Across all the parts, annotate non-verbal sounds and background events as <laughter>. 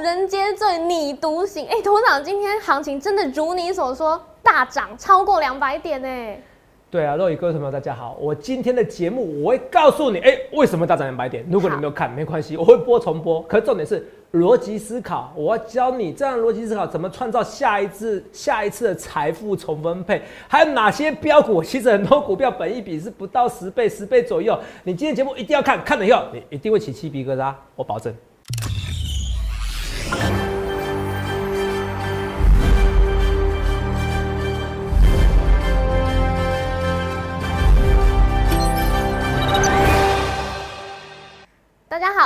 人皆醉你独醒。哎，董事长，今天行情真的如你所说大涨超过两百点呢？对啊，肉宇哥什么？大家好，我今天的节目我会告诉你，哎，为什么大涨两百点？如果你没有看，没关系，我会播重播。可重点是逻辑思考，我要教你这样逻辑思考怎么创造下一次、下一次的财富重分配，还有哪些标股？其实很多股票本一比是不到十倍、十倍左右。你今天节目一定要看，看了以后你一定会起鸡皮疙瘩，我保证。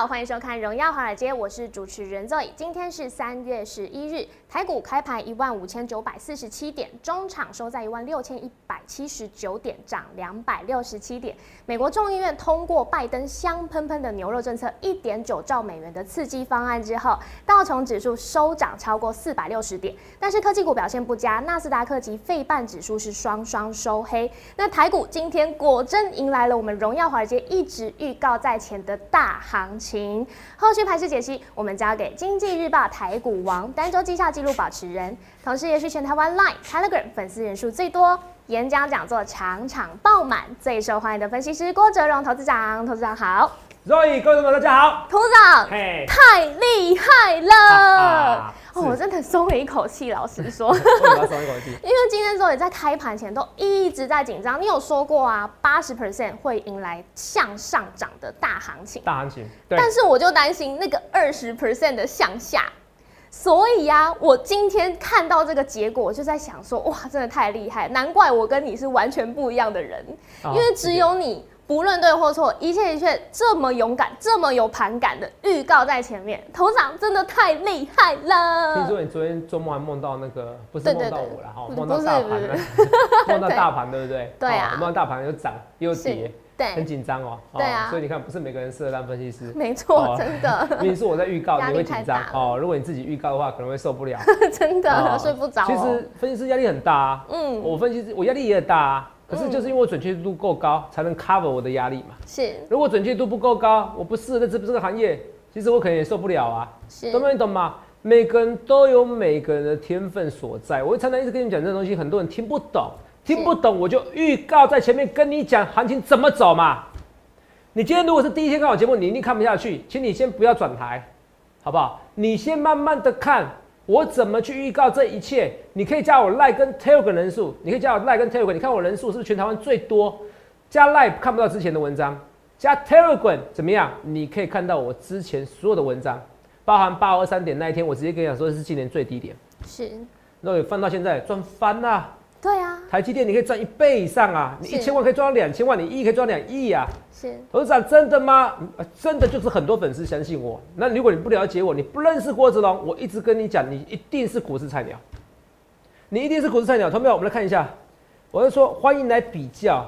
欢迎收看《荣耀华尔街》，我是主持人 Zoe。今天是三月十一日，台股开盘一万五千九百四十七点，中场收在一万六千一百七十九点，涨两百六十七点。美国众议院通过拜登香喷喷的牛肉政策一点九兆美元的刺激方案之后，道琼指数收涨超过四百六十点，但是科技股表现不佳，纳斯达克及费半指数是双双收黑。那台股今天果真迎来了我们荣耀华尔街一直预告在前的大行。情后续盘势解析，我们交给经济日报台股王单周绩效记录保持人，同时也是全台湾 Line Telegram 粉丝人数最多、演讲讲座场场爆满、最受欢迎的分析师郭哲荣投资长。投资长好，Roy 各位朋友大家好，投资长太厉害了。哦，我真的松了一口气。老实说，为什么松一口气？<laughs> 因为今天周也在开盘前都一直在紧张。你有说过啊，八十 percent 会迎来向上涨的大行情。大行情，但是我就担心那个二十 percent 的向下。所以呀，我今天看到这个结果，我就在想说，哇，真的太厉害，难怪我跟你是完全不一样的人，因为只有你。不论对或错，一切一切这么勇敢，这么有盘感的预告在前面，头长真的太厉害了。听说你昨天周末还梦到那个，不是梦到我了哈，梦到大盘了，梦到大盘对不对？对啊，梦到大盘又涨又跌，对，很紧张哦。对啊，所以你看，不是每个人适合当分析师。没错，真的。<laughs> 明明是我在预告，你会紧张哦。如果你自己预告的话，可能会受不了。<laughs> 真的睡不着。其实分析师压力很大啊。嗯，我分析师我压力也很大啊。可是就是因为我准确度够高，才能 cover 我的压力嘛。是，如果准确度不够高，我不适合这这个行业，其实我可能也受不了啊。是，懂没懂吗？每个人都有每个人的天分所在。我常常一直跟你讲这东西，很多人听不懂，听不懂我就预告在前面跟你讲行情怎么走嘛。你今天如果是第一天看我节目，你一定看不下去，请你先不要转台，好不好？你先慢慢的看。我怎么去预告这一切？你可以加我 Like 跟 Telegram 人数，你可以加我 Like 跟 Telegram。你看我人数是不是全台湾最多？加 Like 看不到之前的文章，加 Telegram 怎么样？你可以看到我之前所有的文章，包含八二三点那一天，我直接跟你讲说是今年最低点。是，那翻到现在赚翻啦。啊，台积电你可以赚一倍以上啊！你一千万可以赚到两千万，你一亿可以赚两亿啊！是，董事长真的吗？真的就是很多粉丝相信我。那如果你不了解我，你不认识郭子龙，我一直跟你讲，你一定是股市菜鸟，你一定是股市菜鸟。同学们，我们来看一下，我是说欢迎来比较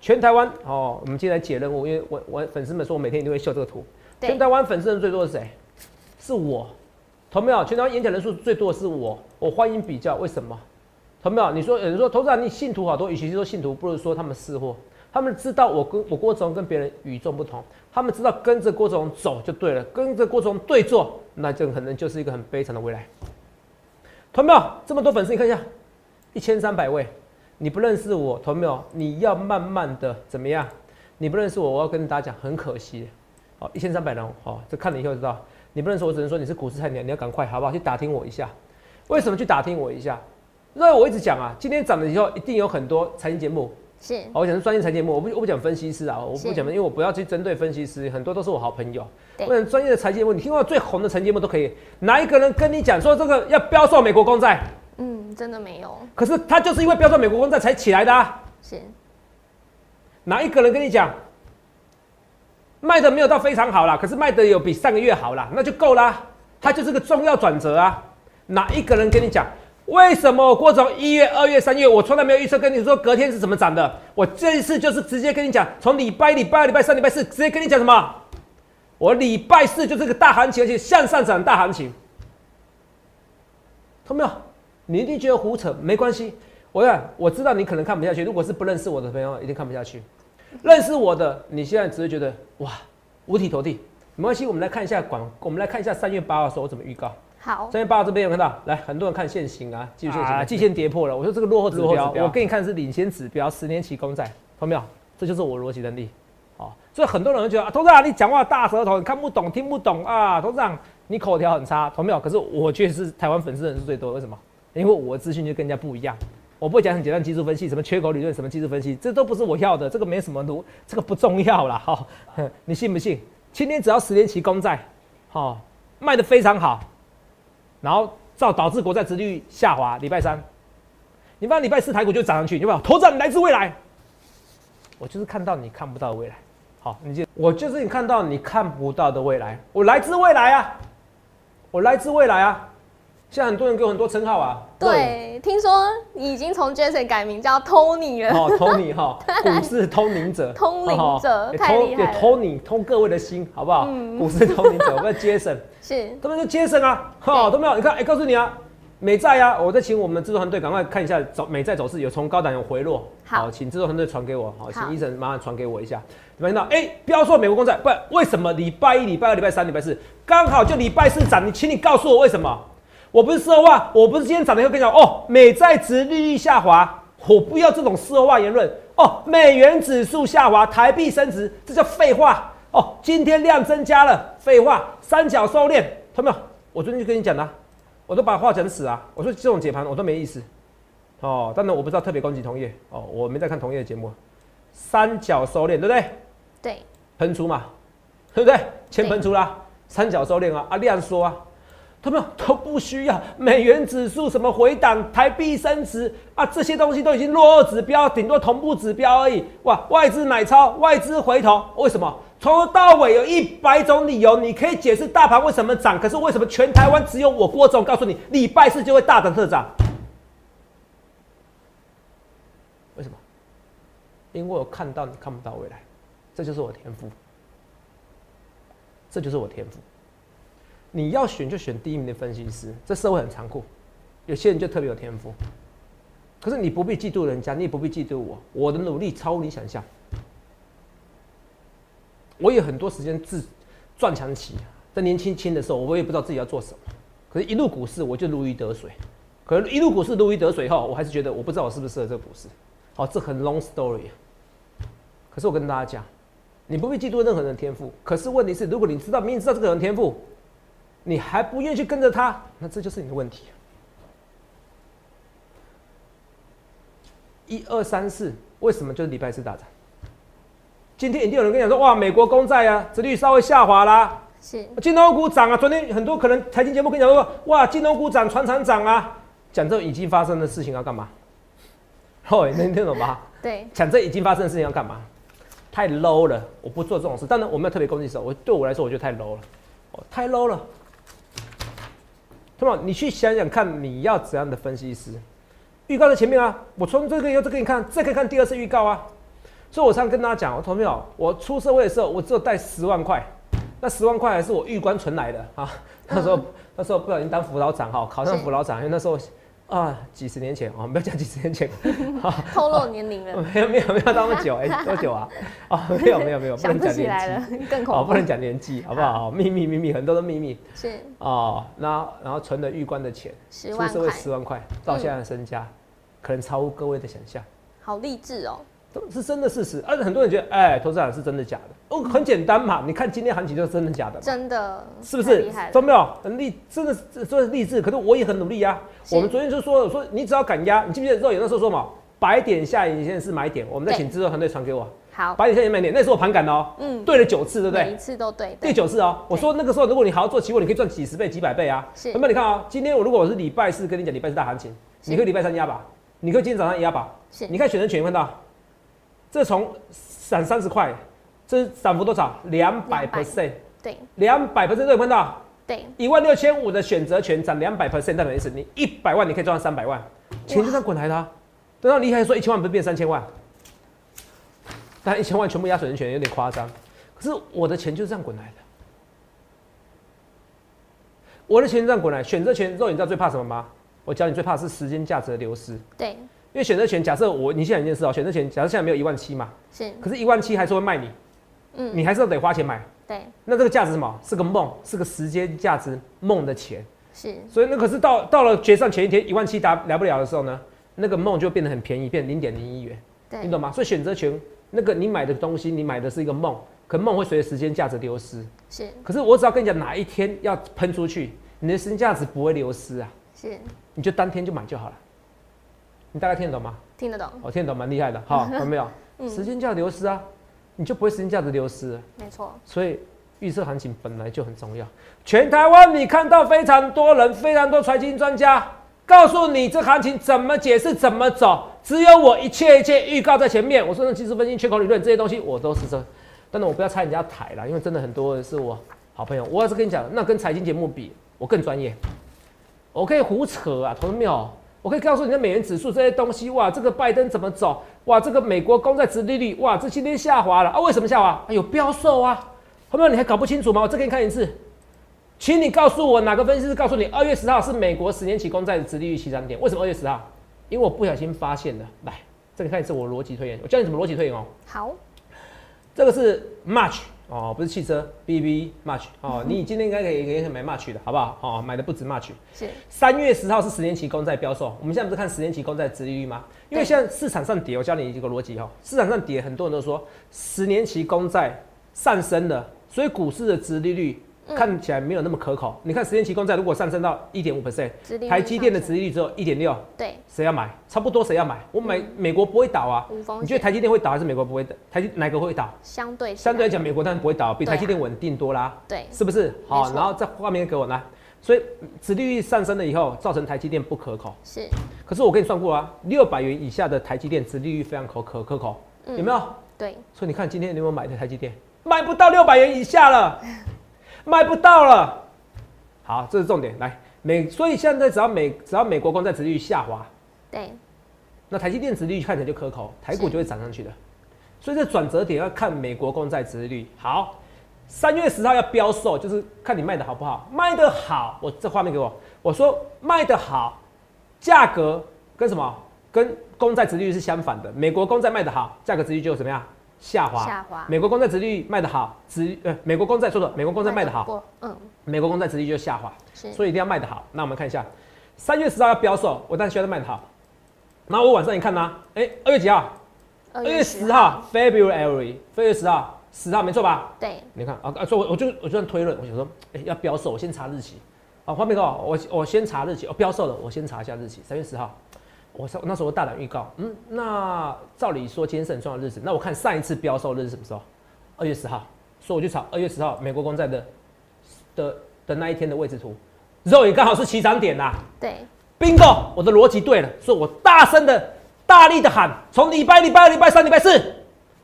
全台湾哦。我们今天来解任务，因为我我粉丝们说我每天一定会秀这个图。全台湾粉丝人最多是谁？是我。同没有？全台湾演讲人数最多的是我。我欢迎比较，为什么？同没有？你说有人说投资人你信徒好多，与其说信徒，不如说他们识货。他们知道我跟我郭总跟别人与众不同，他们知道跟着郭总走就对了，跟着郭总对做，那就可能就是一个很悲惨的未来。同没有？这么多粉丝，你看一下，一千三百位，你不认识我，同没有？你要慢慢的怎么样？你不认识我，我要跟大家讲，很可惜。好，一千三百人，好，这看了以后知道，你不认识我，只能说你是股市菜鸟，你要赶快好不好？去打听我一下，为什么去打听我一下？因为我一直讲啊，今天涨了以后，一定有很多财经节目。是，我讲是专业财经节目，我不我不讲分析师啊，我不讲，因为我不要去针对分析师，很多都是我好朋友。我讲专业的财经节目，你听过最红的财经节目都可以，哪一个人跟你讲说这个要标售美国公债？嗯，真的没有。可是他就是因为标售美国公债才起来的。啊。是。哪一个人跟你讲？卖的没有到非常好啦，可是卖的有比上个月好啦，那就够啦。它就是个重要转折啊。哪一个人跟你讲？为什么我过从一月、二月、三月，我从来没有预测跟你说隔天是怎么涨的？我这一次就是直接跟你讲，从礼拜礼拜二、礼拜三、礼拜四，直接跟你讲什么？我礼拜四就是个大行情，而且向上涨大行情。懂没有？你一定觉得胡扯，没关系。我讲，我知道你可能看不下去。如果是不认识我的朋友，一定看不下去。认识我的，你现在只是觉得哇，五体投地，没关系，我们来看一下广，我们来看一下三月八号的时候我怎么预告。好，三月八号这边有看到，来很多人看现行啊，技术线型啊啊，季线跌破了。我说这个落后指标，我给你看是领先指标，十年期公债，看到没有？这就是我逻辑能力。好，所以很多人会觉得啊，董事长你讲话大舌头，你看不懂听不懂啊，董事长你口条很差，同没有？可是我觉得是台湾粉丝人数最多，为什么？因为我的资讯就跟人家不一样。我不会讲很简单技术分析，什么缺口理论，什么技术分析，这都不是我要的，这个没什么读，这个不重要啦。哈、哼 <laughs> 你信不信？今天只要十年期公债，好、卖的非常好，然后造导致国债殖利率下滑。礼拜三，你发现礼拜四台股就涨上去，有没有？头涨来自未来，我就是看到你看不到的未来。好，你就，我就是你看到你看不到的未来，我来自未来啊，我来自未来啊。现在很多人给我很多称号啊，对，听说你已经从 Jason 改名叫 Tony 了。哦，Tony 哈，<laughs> 股市通灵者，通灵者哦太厉害了偷你通各位的心，好不好？嗯股市通灵者，<laughs> 我们 Jason，是，他们就 Jason 啊，哈，都没有。你看，哎，告诉你啊，美债啊，我再请我们制作团队赶快看一下走美债走势，有从高档有回落。好请制作团队传给我，好，好请医生麻烦传给我一下。你们看到，哎，标错美国公债，不然为什么礼拜一、礼拜二、礼拜三、礼拜四刚好就礼拜四涨？你请你告诉我为什么？我不是事后话，我不是今天涨了以后跟你讲哦，美债值利率下滑，我不要这种事后话言论哦。美元指数下滑，台币升值，这叫废话哦。今天量增加了，废话，三角收敛，看到没有？我昨天就跟你讲了啊、我都把话讲死啊。我说这种解盘我都没意思哦。当然我不知道特别攻击同业哦，我没在看同业的节目。三角收敛，对不对？对，喷出嘛，对不对？钱喷出啦，三角收敛啊，啊量缩啊，他们都不需要美元指数什么回档、台币升值啊，这些东西都已经落后指标，顶多同步指标而已。哇，外资买超，外资回头，为什么？从头到尾有一百种理由，你可以解释大盘为什么涨，可是为什么全台湾只有我郭总告诉你，礼拜四就会大涨特涨？为什么？因为我看到你看不到未来，这就是我天赋，这就是我天赋。你要选就选第一名的分析师，这社会很残酷，有些人就特别有天赋。可是你不必嫉妒人家，你也不必嫉妒我，我的努力超乎你想象。我有很多时间自赚强期，在年轻轻的时候，我也不知道自己要做什么。可是，一入股市我就如鱼得水。可是，一入股市如鱼得水后，我还是觉得我不知道我是不是适合这个股市。好，这很 long story。可是我跟大家讲，你不必嫉妒任何人的天赋。可是问题是，如果你知道明明知道这个人天赋，你还不愿意去跟着他，那这就是你的问题。一二三四，为什么就是礼拜四大涨？今天一定有人跟你讲说，哇，美国公债啊，殖率稍微下滑啦，是，金融股涨啊。昨天很多可能财经节目跟你讲说，哇，金融股涨，船厂涨啊，讲这已经发生的事情要干嘛？哦，能听懂吗？对，讲这已经发生的事情要干嘛？太 low 了，我不做这种事。当然，我没有特别攻击手，我对我来说，我觉得太 low 了，哦，太 low 了。那么你去想想看，你要怎样的分析师？预告在前面啊，我从这个又再给你看，再可以看第二次预告啊。所以我常常跟大家讲，我同没有？我出社会的时候，我只有带十万块，那十万块还是我玉官存来的啊。那时候那时候不小心当辅导长哈，考上辅导长，因为那时候啊几十年前哦，没有讲几十年前，<laughs> 透露年龄了，<laughs> 没有没有没有那么久哎、<laughs> 多久啊？哦，没有没有没有，不能讲年纪，，更哦，恐怖不能。讲年纪，好不好？秘密秘密，很多的秘密是哦。那然后存了玉官的钱，十万出社会块，十万块，到现在的身家，可能超乎各位的想象，好励志哦。都是真的事实。而且很多人觉得，哎，投资长是真的假的？哦，很简单嘛，你看今天行情就是真的假的嘛。真的是不是太厉害？了懂没有？很励，真的是是励志。可是我也很努力啊。我们昨天就说了，说你只要敢压，你记不记得肉眼那时候说嘛，白点下影线是买点，我们再对请制作团队传给我，好，白点下影线买点，那时候我盘感的哦，嗯，对了九次，对不对每一？次都对，第九次哦，我说那个时候如果你好好做期货，你可以赚几十倍、几百倍啊。是那么你看啊，今天我如果我是礼拜四跟你讲礼拜四大行情，你可以礼拜三压吧，你可以今天早上压吧。是你看选择权看到，这从涨三十块，这是涨幅多少？两百 percent，对。两百 percent 都有看到。对，一万六千五的选择权涨两百 percent，代表意思你一百万你可以赚到三百万，钱就这样滚来的、啊。等到离开说一千万不是变三千万，但一千万全部压选择权有点夸张，可是我的钱就是这样滚来的。我的钱这样滚来，选择权肉，你知道最怕什么吗？我教你最怕的是时间价值的流失，因对为选择权假设我你现在一件事哦，选择权假设现在没有一万七嘛，是，可是一万七还是会卖你，嗯，你还是要得花钱买，对，那这个价值是什么？是个梦，是个时间价值梦的钱。是，所以那可是到到了决算前一天一万七达来不了的时候呢，那个梦就变得很便宜，变零点零一元，对，你懂吗？所以选择权那个你买的东西，你买的是一个梦，可梦会随着时间价值流失。是可是我只要跟你讲哪一天要喷出去，你的时间价值不会流失啊，是，你就当天就买就好了。你大概听得懂吗？听得懂，我、听得懂，蛮厉害的，好，<laughs> 有没有？嗯时间价值流失啊，你就不会时间价值流失了。没错，所以预测行情本来就很重要。全台湾你看到非常多人，非常多财经专家告诉你这行情怎么解释、怎么走，只有我一切一切预告在前面。我说那技术分析、缺口理论这些东西我都是这，但是我不要拆人家台啦，因为真的很多人是我好朋友。我要是跟你讲，那跟财经节目比，我更专业，我可以胡扯啊，同志们有。我可以告诉你的美元指数这些东西，哇，这个拜登怎么走？哇，这个美国公债殖利率，哇，这今天下滑了啊？为什么下滑？啊、有标售啊！后面你还搞不清楚吗？我再给你看一次，请你告诉我哪个分析师告诉你二月十号是美国十年期公债的殖利率起涨点？为什么二月十号？因为我不小心发现的。来，再给你看一次我逻辑推演，我教你怎么逻辑推演哦。好，这个是 March 哦，不是汽车 BB March 哦，你今天应该可以可以买 March 的好不好？哦，买的不止 March。是三月十号是十年期公债标售，我们现在不是看十年期公债殖利率吗？因为对现在市场上跌，我教你一个逻辑哈，市场上跌，很多人都说十年期公债上升了，所以股市的殖利率嗯看起来没有那么可口。你看十年期公债如果上升到一点五 percent，台积电的殖利率只有一点六，对，谁要买？差不多谁要买？我买美国不会倒啊。你觉得，台积电会倒还是美国不会倒？台积哪个会倒？相对相对来讲，美国当然不会倒，比台积电稳定多啦。对，是不是？好，然后再画面给我来，所以殖利率上升了以后，造成台积电不可口。是可是我跟你算过啊，六百元以下的台积电殖利率非常可可可口，嗯有没有？对，所以你看今天你有没有买的台积电？买不到六百元以下了，买不到了。好，这是重点。来，美，所以现在只要美只要美国公债殖利率下滑，对，那台积电殖利率看起来就可口，台股就会涨上去的。所以这转折点要看美国公债殖利率。好，三月十号要标售，就是看你卖的好不好。卖的好，我这画面给我，我说卖的好，价格跟什么？跟公债殖利率是相反的。美国公债卖的好，价格殖利率就怎么样？下滑。下滑美国公债殖利率卖的好，殖呃美国公债说的，美国公债卖的好，嗯，美国公债殖利率就下滑。所以一定要卖得好。那我们看一下，三月十号要标售，我当然需要卖得好。然后我晚上一看呢、哎、二月几号？二二月十，号，February，二月十号，十号没错吧？对，你看啊啊，所以我我就我就这样推论，我想说，哎、要标售，我先查日期。啊，画面给我，我我先查日期，哦，标售了，我先查一下日期，三月十号。我上那时候我大胆预告，嗯，那照理说今天是很重要的日子，那我看上一次标售日是什么时候？二月十号，所以我就炒二月十号美国公债的的的那一天的位置图，肉也刚好是起涨点呐、对，bingo，我的逻辑对了，所以我大声的、大力的喊，从礼拜、礼拜二、礼拜三、礼拜四，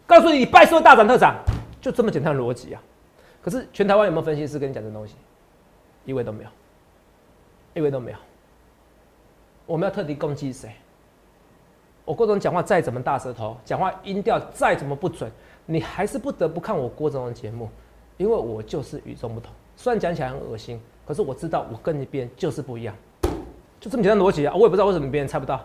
告诉你礼拜四会大涨特涨，就这么简单的逻辑啊。可是全台湾有没有分析师跟你讲这东西？一位都没有，一位都没有。我们要特地攻击谁？我郭总讲话再怎么大舌头，讲话音调再怎么不准，你还是不得不看我郭总的节目，因为我就是与众不同。虽然讲起来很恶心，可是我知道我跟你别人就是不一样。就这么简单逻辑啊！我也不知道为什么别人猜不到。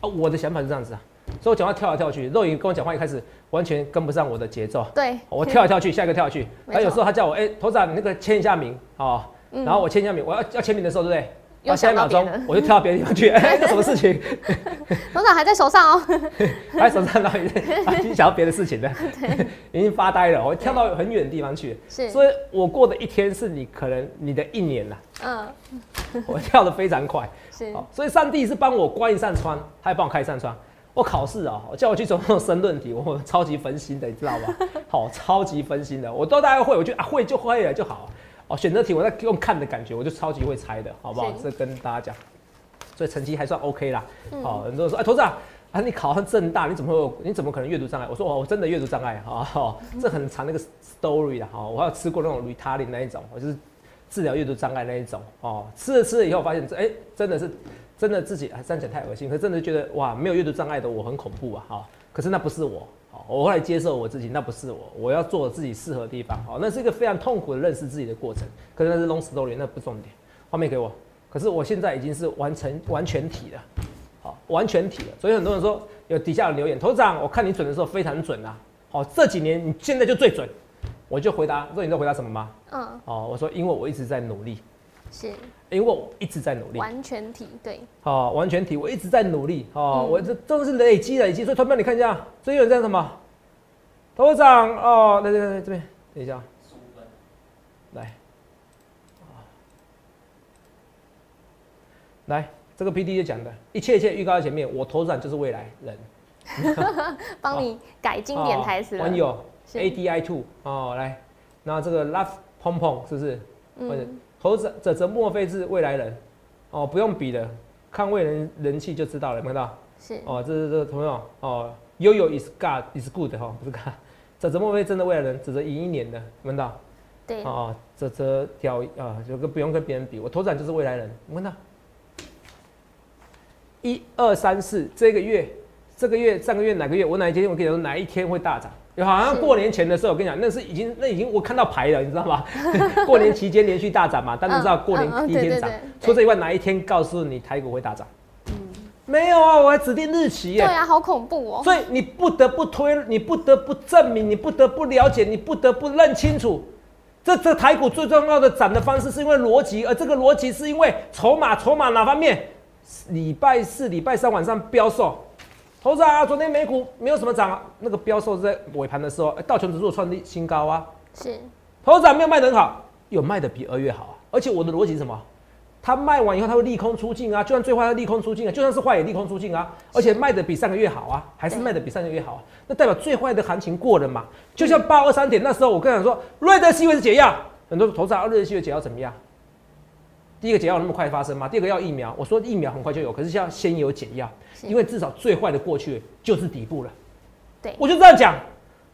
啊，我的想法是这样子啊，所以我讲话跳来跳去，肉莹跟我讲话一开始完全跟不上我的节奏，对，我跳来跳去，下一个跳去。没错他有时候他叫我，哎、头长，你那个签一下名哦，然后我签一下名，我要要签名的时候，对不对？又下一秒钟我就跳到别的地方去，<laughs> 哎、这什么事情？<laughs> 董事长还在手上哦，<laughs> 还在手上到底他已经想到别的事情了，已经发呆了，我跳到很远的地方去。是，所以我过的一天是你可能你的一年了，嗯，我跳得非常快。是，好，所以上帝是帮我关一扇窗，他也帮我开一扇窗。我考试啊、叫我去做那种申论题，我超级分心的，你知道吗？好，超级分心的，我都大概会，我就啊会就会了就好。哦，选择题我在用看的感觉，我就超级会猜的，好不好？这跟大家讲，所以成绩还算 OK 啦。嗯好，很多人说，哎，投资啊，啊，你考上正大，你怎么会有？你怎么可能阅读障碍？我说，哦，我真的阅读障碍啊、哦，这很长那个 story 啦，哦，我还有吃过那种 Ritalin 那一种，我就是治疗阅读障碍那一种哦，吃了吃了以后发现，哎、真的是真的自己啊，这样讲太恶心，可是真的觉得哇，没有阅读障碍的我很恐怖啊，哈、可是那不是我，好，我后来接受我自己，那不是我，我要做我自己适合的地方，好，那是一个非常痛苦的认识自己的过程，可是那是 long story，那不重点，画面给我，可是我现在已经是完成完全体了，好，完全体了，所以很多人说有底下有留言，头长，我看你准的时候非常准啊，好，这几年你现在就最准，我就回答，说你知道回答什么吗？嗯，哦，我说因为我一直在努力，是因为我一直在努力。完全体，对，哦，完全体，我一直在努力。哦，嗯我这都是累积累积，所以投票你看一下，这有人在什么？头长哦，来来来，这边等一下，来，来，这个 P D 就讲的，一切一切预告在前面，我头长就是未来人。<laughs> 帮你改经典台词网友 A D I Two 哦，来，那这个 Love 碰碰是不是？嗯，头长这这莫非是未来人？哦，不用比的，看未人人气就知道了，有没有看到？是哦，这是这个朋友哦，悠悠 is God is good 哈、不是 God，这泽莫非真的未来人，只泽赢一年的，闻到？对，哦，这这屌啊，就跟不用跟别人比，我头展就是未来人，你闻到？一二三四，这个月，这个月上个月哪个月，我哪一天我跟你说哪一天会大涨？好像是过年前的时候，我跟你讲，那是已经那已经我看到牌了，你知道吗？<laughs> 过年期间连续大涨嘛，但是知道过年第一天涨除此以外哪一天告诉你台股会大涨？没有啊，我还指定日期耶。对啊，好恐怖哦。所以你不得不推，你不得不证明，你不得不了解，你不得不认清楚，这这台股最重要的涨的方式是因为逻辑，而这个逻辑是因为筹码，筹码哪方面？礼拜四、礼拜三晚上飙售，投资啊，昨天美股没有什么涨啊，那个标售是在尾盘的时候，哎道琼指数创立新高啊，是投资没有卖得很好，有卖的比二月好啊，而且我的逻辑是什么？它卖完以后，它会利空出尽啊，就算最坏它利空出尽啊，就算是坏也利空出尽啊，而且卖的比上个月好啊，还是卖的比上个月好啊，那代表最坏的行情过了嘛？就像八二三点那时候，我跟你讲说，瑞德西韦是解药，很多投资啊，瑞德西韦解药怎么样？第一个解药有那么快发生吗？第二个要疫苗，我说疫苗很快就有，可是要先有解药，因为至少最坏的过去就是底部了。对，我就这样讲，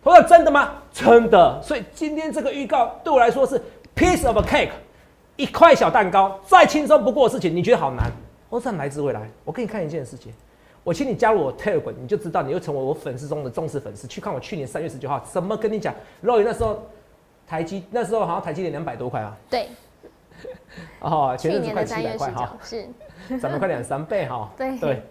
投资真的吗？真的。所以今天这个预告对我来说是 piece of a cake，一块小蛋糕，再轻松不过的事情，你觉得好难？我想来自未来，我给你看一件事情，我请你加入我 Telegram，你就知道，你又成为我粉丝中的忠实粉丝。去看我去年三月十九号怎么跟你讲，肉眼那时候台积那时候好像台积电两百多块啊，对，<laughs> 哦，前去阵子快年的三月十七百块哈，是，<laughs> 涨了快两三倍哈。<laughs> 对。对，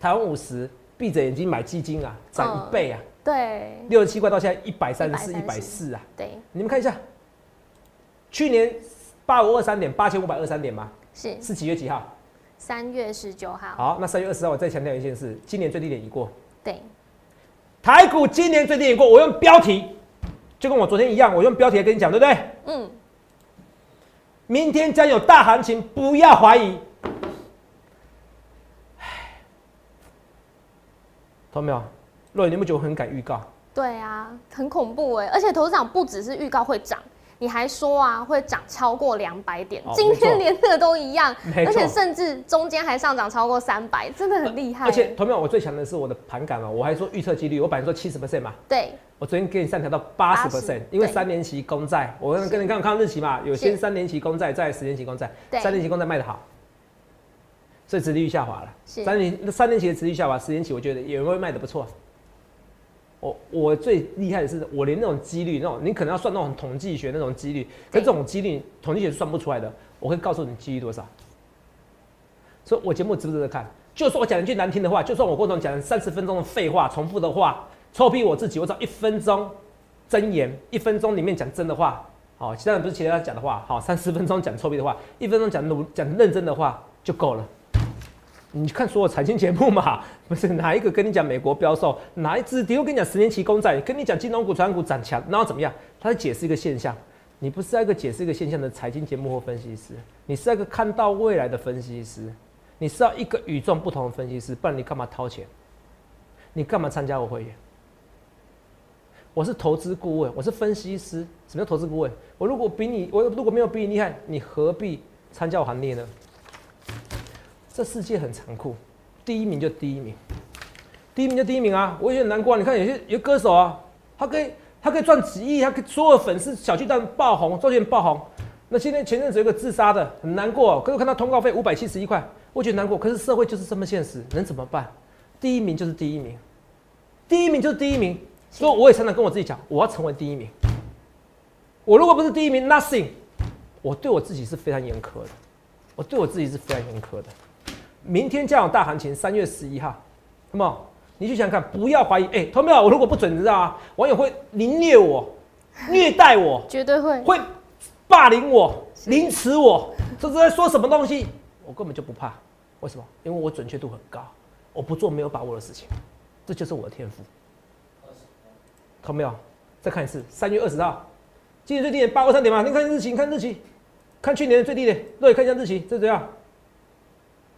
台湾五十，闭着眼睛买基金啊，涨嗯。一倍啊，对，六十七块到现在一百三十四、一百四。啊。对，你们看一下，去年八五二三点，八千五百二三点吗，是。是几月几号？三月十九号，好，那三月二十号我再强调一件事，今年最低点已过，对，台股今年最低点过，我用标题，就跟我昨天一样，我用标题来跟你讲，对不对？嗯，明天将有大行情，不要怀疑。唉，懂没有？若你那么久很敢预告？对啊，很恐怖哎，而且头长不只是预告会涨。你还说啊，会涨超过两百点，哦今天连这个都一样，<laughs> 而且甚至中间还上涨超过三百，真的很厉害。而且，同样我最强的是我的盘感嘛，我还说预测几率，我本来说七十 percent 嘛，对，我昨天给你上调到八十 percent，因为三年期公债，我跟跟你刚刚看日期嘛，有先三年期公债，再十年期公债，三年期公债卖的好，所以殖利率下滑了。三年三年期的殖利率下滑，十年期我觉得也会卖的不错。我我最厉害的是，我连那种几率，那种你可能要算那种统计学那种几率，可这种几率统计学算不出来的，我会告诉你几率多少。所以我节目值不值得看？就算我讲一句难听的话，就算我过程讲三十分钟的废话、重复的话，臭屁我自己，我只要一分钟真言，一分钟里面讲真的话，好，其他人不是其他人讲的话，好，三十分钟讲臭屁的话，一分钟讲努讲认真的话就够了。你看所有财经节目嘛，<laughs> 不是哪一个跟你讲美国标售，哪一只又跟你讲十年期公债，跟你讲金融股、传股涨强，然后怎么样？他在解释一个现象，你不是那个解释一个现象的财经节目或分析师，你是那个看到未来的分析师，你是要一个与众不同的分析师，不然你干嘛掏钱？你干嘛参加我会员？我是投资顾问，我是分析师。什么叫投资顾问？我如果比你，我如果没有比你厉害，你何必参加我行列呢？这世界很残酷，第一名就第一名，第一名就第一名啊！我有点难过、啊。你看有些有歌手啊，他可以他可以赚几亿，他可以所有粉丝小巨蛋爆红，周杰伦爆红。那今天前阵子有个自杀的，很难过、可是看他通告费五百七十一块，我觉得难过。可是社会就是这么现实，能怎么办？第一名就是第一名，第一名就是第一名。所以我也常常跟我自己讲，我要成为第一名。我如果不是第一名，nothing。我对我自己是非常严苛的，我对我自己是非常严苛的。明天将有大行情，三月十一号，那么你去想想看，不要怀疑。哎、同没有？我如果不准，你知道吗？网友会凌虐我，<laughs> 虐待我，绝对会。会霸凌我、凌迟我，这是在说什么东西？我根本就不怕，为什么？因为我准确度很高，我不做没有把握的事情，这就是我的天赋。看到没有？再看一次，三月二十号，今年最低点八二三点嘛？你看日期，你看日期，看去年的最低点，对，看一下日期，这怎样？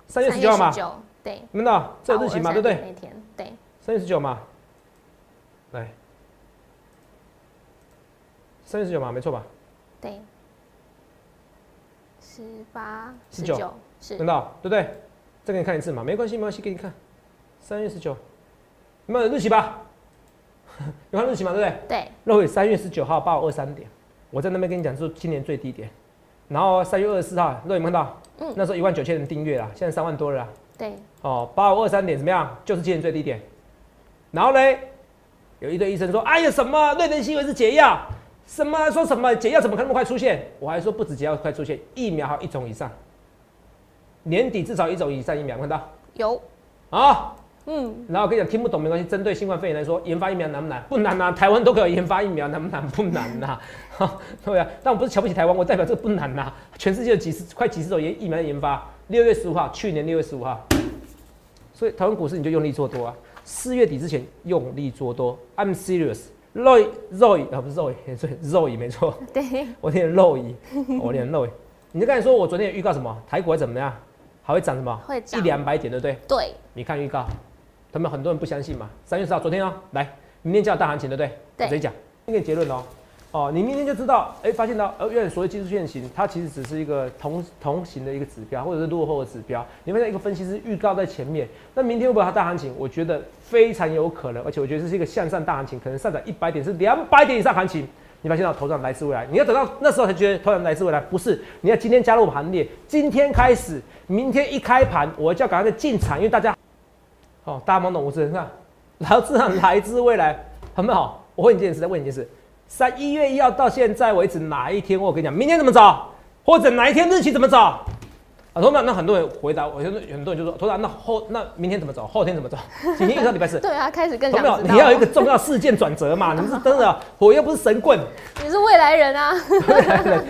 三月十九号嘛，对，你们的这日期嘛，对不对？那天，对，三月十九嘛，来，三月十九嘛，没错吧？对。十八、十九，是，看到对不对？再给你看一次嘛，没关系，没关系，给你看。三月十九，有没有日期吧？<laughs> 有看日期嘛，对不对？对。那会三月十九号八五二三点，我在那边跟你讲是今年最低点。然后三月二十四号，肉尾看到，嗯，那时候一万九千人订阅了，现在三万多了。对。哦，八五二三点怎么样？就是今年最低点。然后嘞，有一堆医生说：“哎呀，什么瑞德西韦是解药？”什么说什么解药怎么可能那么快出现？我还说不止解药快出现，疫苗还有一种以上，年底至少一种以上疫苗看到有啊，嗯，然后我跟你讲听不懂没关系，针对新冠肺炎来说，研发疫苗难不难？不难啊，台湾都可以研发疫苗，难不难？不难呐，<laughs> 对啊，但我不是瞧不起台湾，我代表这个不难呐，全世界有几十快几十种研疫苗的研发，六月十五号，去年六月十五号，所以台湾股市你就用力做多啊，四月底之前用力做多，I'm serious。肉肉啊不是肉也是肉乙没错，对，我念 Roy，，我念 Roy。你就刚才说我昨天预告什么？台股会怎么样？还会涨什么？会涨一两百点，对不对？对。你看预告，他们很多人不相信嘛。三月十号，昨天哦，来，明天叫大行情，对不对？对。直接讲，一个结论哦。哦，你明天就知道，哎，发现到，呃，原来所谓技术线型，它其实只是一个同同行的一个指标，或者是落后的指标。你发现一个分析师预告在前面，那明天会不会它大行情？我觉得非常有可能，而且我觉得这是一个向上大行情，可能上涨一百点是两百点以上行情。你发现到头上来自未来，你要等到那时候才觉得头上来自未来，不是？你要今天加入行列，今天开始，明天一开盘，我就要赶快进场，因为大家，哦，大家懵懂无知，看，<laughs> 然后自然来自未来，很美好。我问你一件事，再问你一件事。三一月一号到现在为止，哪一天我跟你讲，明天怎么找，或者哪一天日期怎么找？啊，头长，那很多人回答我，很多很多人就说，头长，那后那明天怎么走？后天怎么走？<laughs> 今天一到礼拜四。对啊，开始更想知道。你要有一个重要事件转折嘛？你是真的，我又不是神棍。<laughs> 你是未来人啊。<laughs> 未来人。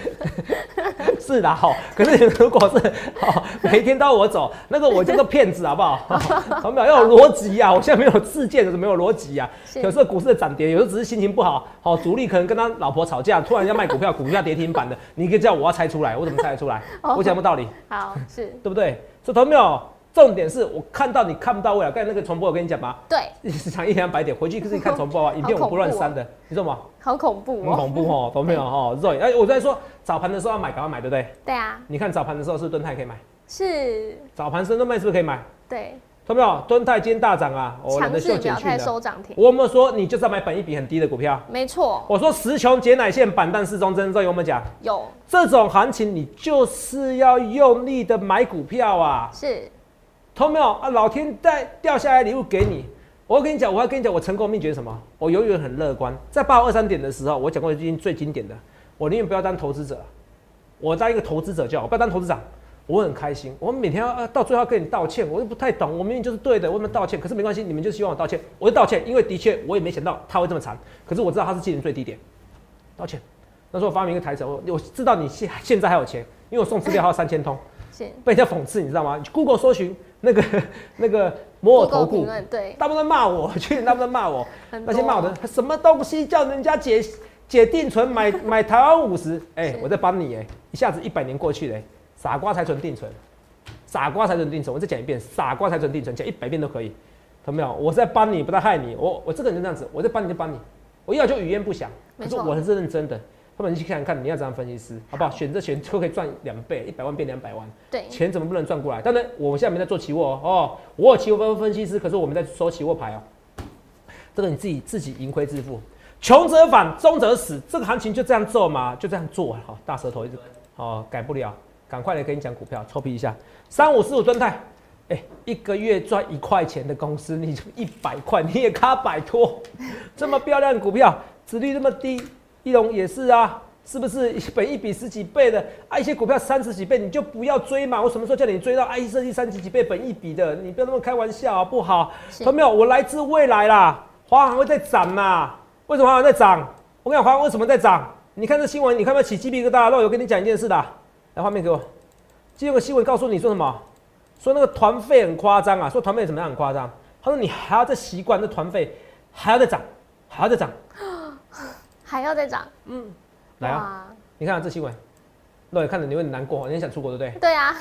是的，好。可是如果是好每天都要我走，那个我叫做骗子，好不好？好没有要有逻辑啊！我现在没有事件，是没有逻辑啊。有时候股市的涨跌，有时候只是心情不好。好，主力可能跟他老婆吵架，突然要卖股票，股价跌停板的，你可以叫我要猜出来，我怎么猜得出来？我讲不道理。好。是对不对？所没有？重点是我看到你看不到未来。刚才那个重播，我跟你讲吧？对，<laughs> 一直讲一两百点，回去可是你看重播啊，<laughs> 影片我不乱删的，你知道吗？好恐怖，很恐怖哦，投没有哈？<laughs> 对，哎，我在说早盘的时候要买，赶快买，对不对？对啊。你看早盘的时候是敦泰可以买，是早盘深圳卖是不是可以买？对。同没有？敦泰今天大涨啊，强势表态收涨停。我们说你就是要买本一比很低的股票，没错。我说十穷解奶线板蛋四中针，这有没有讲？有。这种行情你就是要用力的买股票啊！是。同没有啊？老天带掉下来礼物给你，我要跟你讲，我要跟你讲，我成功秘诀是什么？我永远很乐观。在八二三点的时候，我讲过一句最经典的，我宁愿不要当投资者，我当一个投资者就好，不要当投资长。我很开心，我每天要到最后跟你道歉，我又不太懂，我明明就是对的，为什么道歉？可是没关系，你们就希望我道歉，我就道歉，因为的确我也没想到它会这么长，可是我知道它是今年最低点，道歉。那时候我发明一个台词，我我知道你现现在还有钱，因为我送资料还有三千通，<laughs> 被人家讽刺，你知道吗？Google 搜寻。那个 <laughs> 那个摩尔投顾，对，大部分骂我，去年大部分骂我，那些骂我的什么东西叫人家解解定存买 <laughs> 买台湾五十，哎，我在帮你哎，一下子一百年过去了，傻瓜才存定存，傻瓜才存定存，我再讲一遍，傻瓜才存定存，讲一百遍都可以，懂没有？我在帮你，不在害你，我我这个人就这样子，我在帮你就帮你，我要就语言不详，可是我是认真的。他们你去看看，你要怎样分析师，好不好？选择权就可以赚两倍，一百万变两百万。对，钱怎么不能赚过来？当然，我们现在没在做期货哦，哦我有期货分分析师，可是我们在收期货牌哦。这个你自己自己盈亏自负，穷则反，中则死。这个行情就这样做嘛，就这样做。好，大舌头一直哦，改不了，赶快来跟你讲股票，臭屁一下。三五四五吨泰，哎，一个月赚一块钱的公司，你一百块你也卡摆脱。这么漂亮的股票，值率那么低。一龙也是啊，是不是本一比十几倍的啊？一些股票三十几倍，你就不要追嘛。我什么时候叫你追到 I 设计三十几倍本一比的？你不要那么开玩笑好不好？看到没有？我来自未来啦，华航会在涨嘛？为什么华航在涨？我跟你讲，为什么在涨？你看这新闻，你看不起鸡皮疙瘩？那我跟你讲一件事的，来画面给我。今天有个新闻告诉你说什么？说那个团费很夸张啊，说团费怎么样很夸张？他说你还要再习惯这团费，还要再涨，还要再涨，<gasps> 还要再涨。嗯，来啊，你看这新闻，那你看着你会很难过，你想出国对不对？对啊，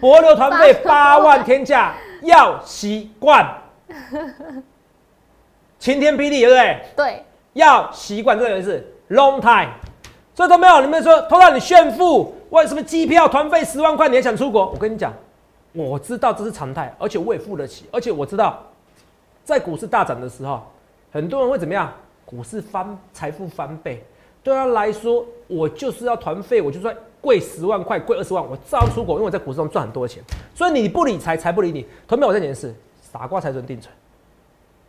博流团费 <laughs> 八万天价，要习惯。晴天霹雳，对不对？对，要习惯这个是 long time。所以都没有，你们说偷到你炫富，为什么机票团费十万块你还想出国？我跟你讲，我知道这是常态，而且我也付得起，而且我知道，在股市大涨的时候，很多人会怎么样？股市翻财富翻倍，对他来说，我就是要团费，我就算贵十万块，贵二十万，我照样出国，因为我在股市中赚很多钱。所以你不理财，财不理你。同没有我在解释，傻瓜才存定存，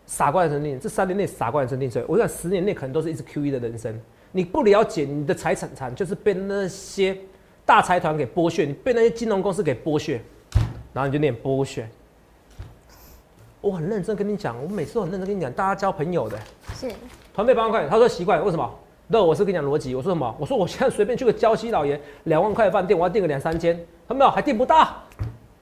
傻瓜才存定，这三年内傻瓜才存定存。我想十年内可能都是一直 Q E 的人生。你不了解你的财产产，就是被那些大财团给剥削，你被那些金融公司给剥削，然后你就念剥削。我很认真跟你讲，我每次都很认真跟你讲，大家交朋友的。是。团费八万块，他说习惯，为什么？那我是跟你讲逻辑，我说什么？我说我现在随便去个礁溪老爷两万块饭店，我要订个两三间，他没有还订不到，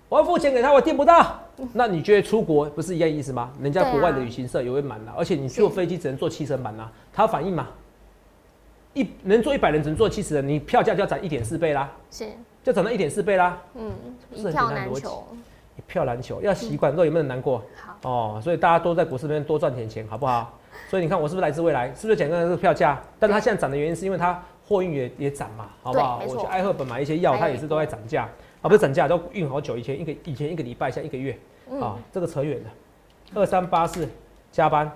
我要付钱给他，我订不到。那你觉得出国不是一样意思吗？人家国外的旅行社也会满了，而且你坐飞机只能坐七成满啊，他反应嘛？一能做一百人，只能做七十人，你票价就要涨一点四倍啦，是，就涨到一点四倍啦。嗯，一票难求，一票难求，要习惯，说有没有难过？好哦，所以大家都在股市里面多赚点钱，好不好？所以你看我是不是来自未来？是不是讲刚才这个票价？但它现在涨的原因是因为它货运也也涨嘛，好不好？我去爱赫本买一些药，它也是都在涨价，啊不是涨价，都运好久，以前一个以前一个礼拜，现在一个月，啊这个扯远了。二三八四加班，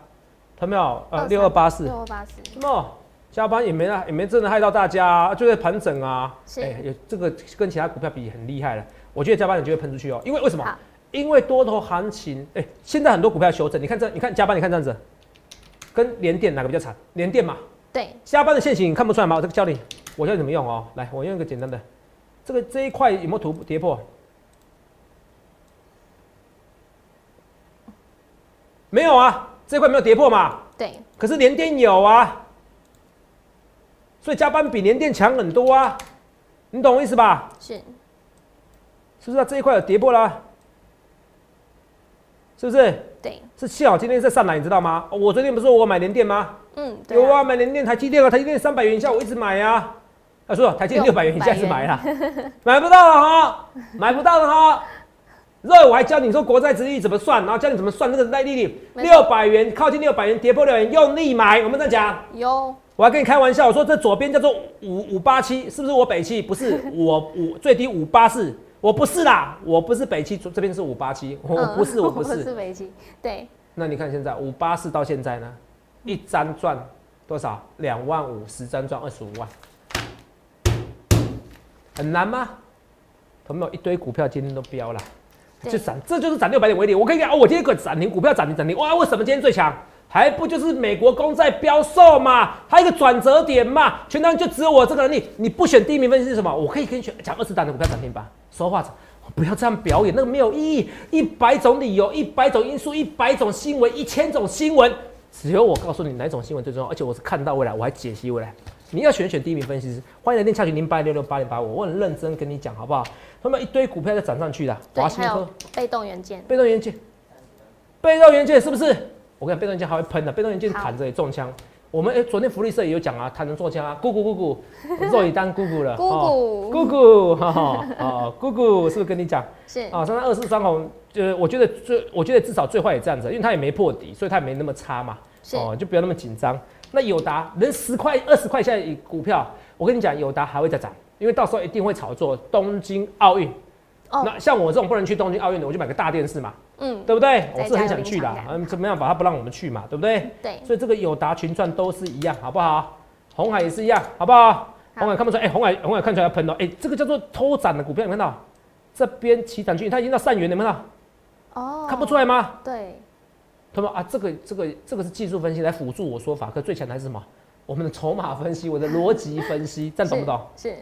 他没有？呃六二八四，六二八四，什么？加班也没啊，也没真的害到大家，就在盘整啊。是，哎，有这个跟其他股票比很厉害了。我觉得加班你就会喷出去哦，因为为什么？因为多头行情，哎，现在很多股票修正，你看这，你看加班，你看这样子，跟连电哪个比较惨？连电嘛。对。加班的线型你看不出来吗？我这个教你，我教你怎么用哦。来，我用一个简单的，这个这一块有没有图跌破？没有啊，这块没有跌破嘛。对。可是连电有啊。所以加班比联电强很多啊，你懂我意思吧？是，是不是啊？这一块有跌破了，是不是？对，是幸好今天在上来，你知道吗？我昨天不是说我买联电吗？嗯，有啊，买联电、台积电啊，台积电三百元以下我一直买呀。他说台积电六百元以下是买了，<laughs> 买不到了哈，买不到了哈。肉我还教你说国债值率怎么算，然后教你怎么算那个耐利率，六百元靠近六百元跌破六元用力买，我们再讲。有。我还跟你开玩笑，我说这左边叫做五五八七，是不是我北七？不是，<laughs> 我五最低五八四，我不是啦，我不是北七，这边是五八七，我不是，我不是，是北七，对。那你看现在五八四到现在呢，一张赚多少？两万五，十张赚二十五万，很难吗？朋友一堆股票今天都飙了，就涨，这就是涨六百点为例。我跟你讲，哦，我今天可涨停，股票涨停涨停，哇，为什么今天最强？还不就是美国公债标售嘛？它一个转折点嘛？全当就只有我这个能力。你不选第一名分析是什么？我可以跟你选讲二十档的股票涨停板。说话不要这样表演，那个没有意义。一百种理由，一百种因素，一百种新闻，一千种新闻，只有我告诉你哪种新闻最重要。而且我是看到未来，我还解析未来。你要选选第一名分析师，欢迎来电洽询零八六六八零八五。我很认真跟你讲，好不好？他们一堆股票在涨上去的，华新科被动元件，被动元件，被动元件是不是？我跟你讲，被动元件还会喷的，被动元件弹着也中枪。我们哎，昨天福利社也有讲啊，弹着中枪啊，姑姑姑姑，肉已当姑姑了，<laughs> 姑姑姑姑，哈哈，啊，姑姑是不是跟你讲？是啊，三三二四三红，就是我觉得最，我觉得至少最坏也这样子，因为它也没破底，所以它也没那么差嘛。哦，就不要那么紧张。那友达能十块、二十块现在股票，我跟你讲，友达还会再涨，因为到时候一定会炒作东京奥运。那像我这种不能去东京奥运的，我就买个大电视嘛。嗯，对不对？我是很想去的，嗯，怎么样把它不让我们去嘛，对不对？对，所以这个友达群创都是一样，好不好？红海也是一样，好不好？红海看不出来，哎，红海红海看出来要喷了，哎，这个叫做偷涨的股票，你看到？这边起涨区，它已经到上元，你看到？哦，看不出来吗？对。他们啊，这个这个这个是技术分析来辅助我说法，可最强的还是什么？我们的筹码分析，我的逻辑分析，<laughs> 这样懂不懂？是。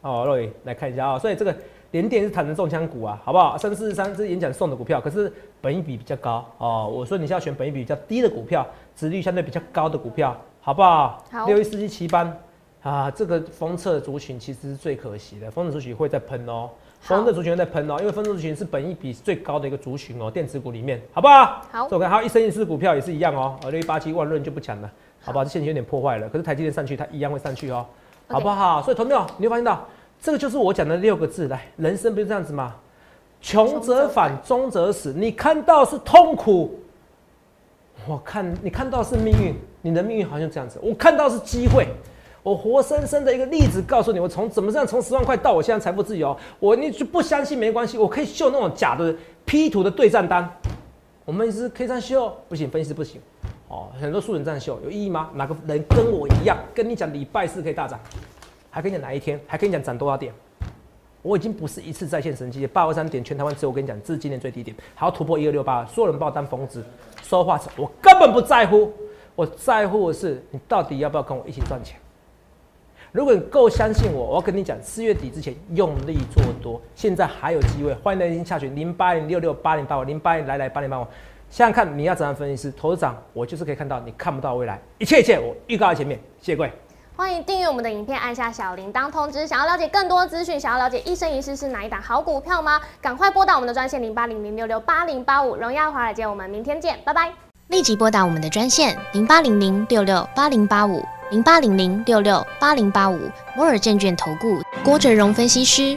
哦，洛宇来看一下啊，所以这个。联电是谈成中枪股啊，好不好？三四十三是演讲送的股票，可是本益比比较高哦。我说你是要选本益比比较低的股票，值率相对比较高的股票，好不好？好六一四七七班啊，这个封测族群其实是最可惜的，封测族群会在喷哦，好封测族群会在喷哦，因为封测族群是本益比最高的一个族群哦，电子股里面，好不好？好所以我看还有一生一世股票也是一样哦，呃六一八七万润就不讲了，好不好？这现在有点破坏了，可是台积电上去它一样会上去哦好不好？所以同没有，你会发现到这个就是我讲的六个字，来，人生不是这样子吗？穷则反，中则死。你看到是痛苦，我看你看到是命运，你的命运好像这样子。我看到是机会，我活生生的一个例子告诉你，我从怎么样从十万块到我现在财富自由。我你就不相信没关系，我可以秀那种假的 P 图的对账单。我们是可以这样秀，不行，分析师不行。哦，很多素人这样秀有意义吗？哪个人跟我一样，跟你讲礼拜四可以大涨，还跟你讲哪一天，还跟你讲涨多少点？我已经不是一次在线神机，八二三点全台湾只有我跟你讲，这是今年最低点，还要突破一二六八，所有人把我当疯子，说话是我根本不在乎，我在乎的是你到底要不要跟我一起赚钱。如果你够相信我，我要跟你讲，四月底之前用力做多，现在还有机会，欢迎来听下群零八零六六八零八五零八零来来八零八五。想想看，你要怎样分析师？投资长，我就是可以看到你看不到未来，一切一切我预告在前面。谢谢各位。欢迎订阅我们的影片，按下小铃铛通知。想要了解更多资讯，想要了解一生一世是哪一档好股票吗？赶快拨打我们的专线零八零零六六八零八五。荣耀华尔街，我们明天见，拜拜。立即拨打我们的专线零八零零六六八零八五零八零零六六八零八五摩尔证券投顾郭哲荣分析师。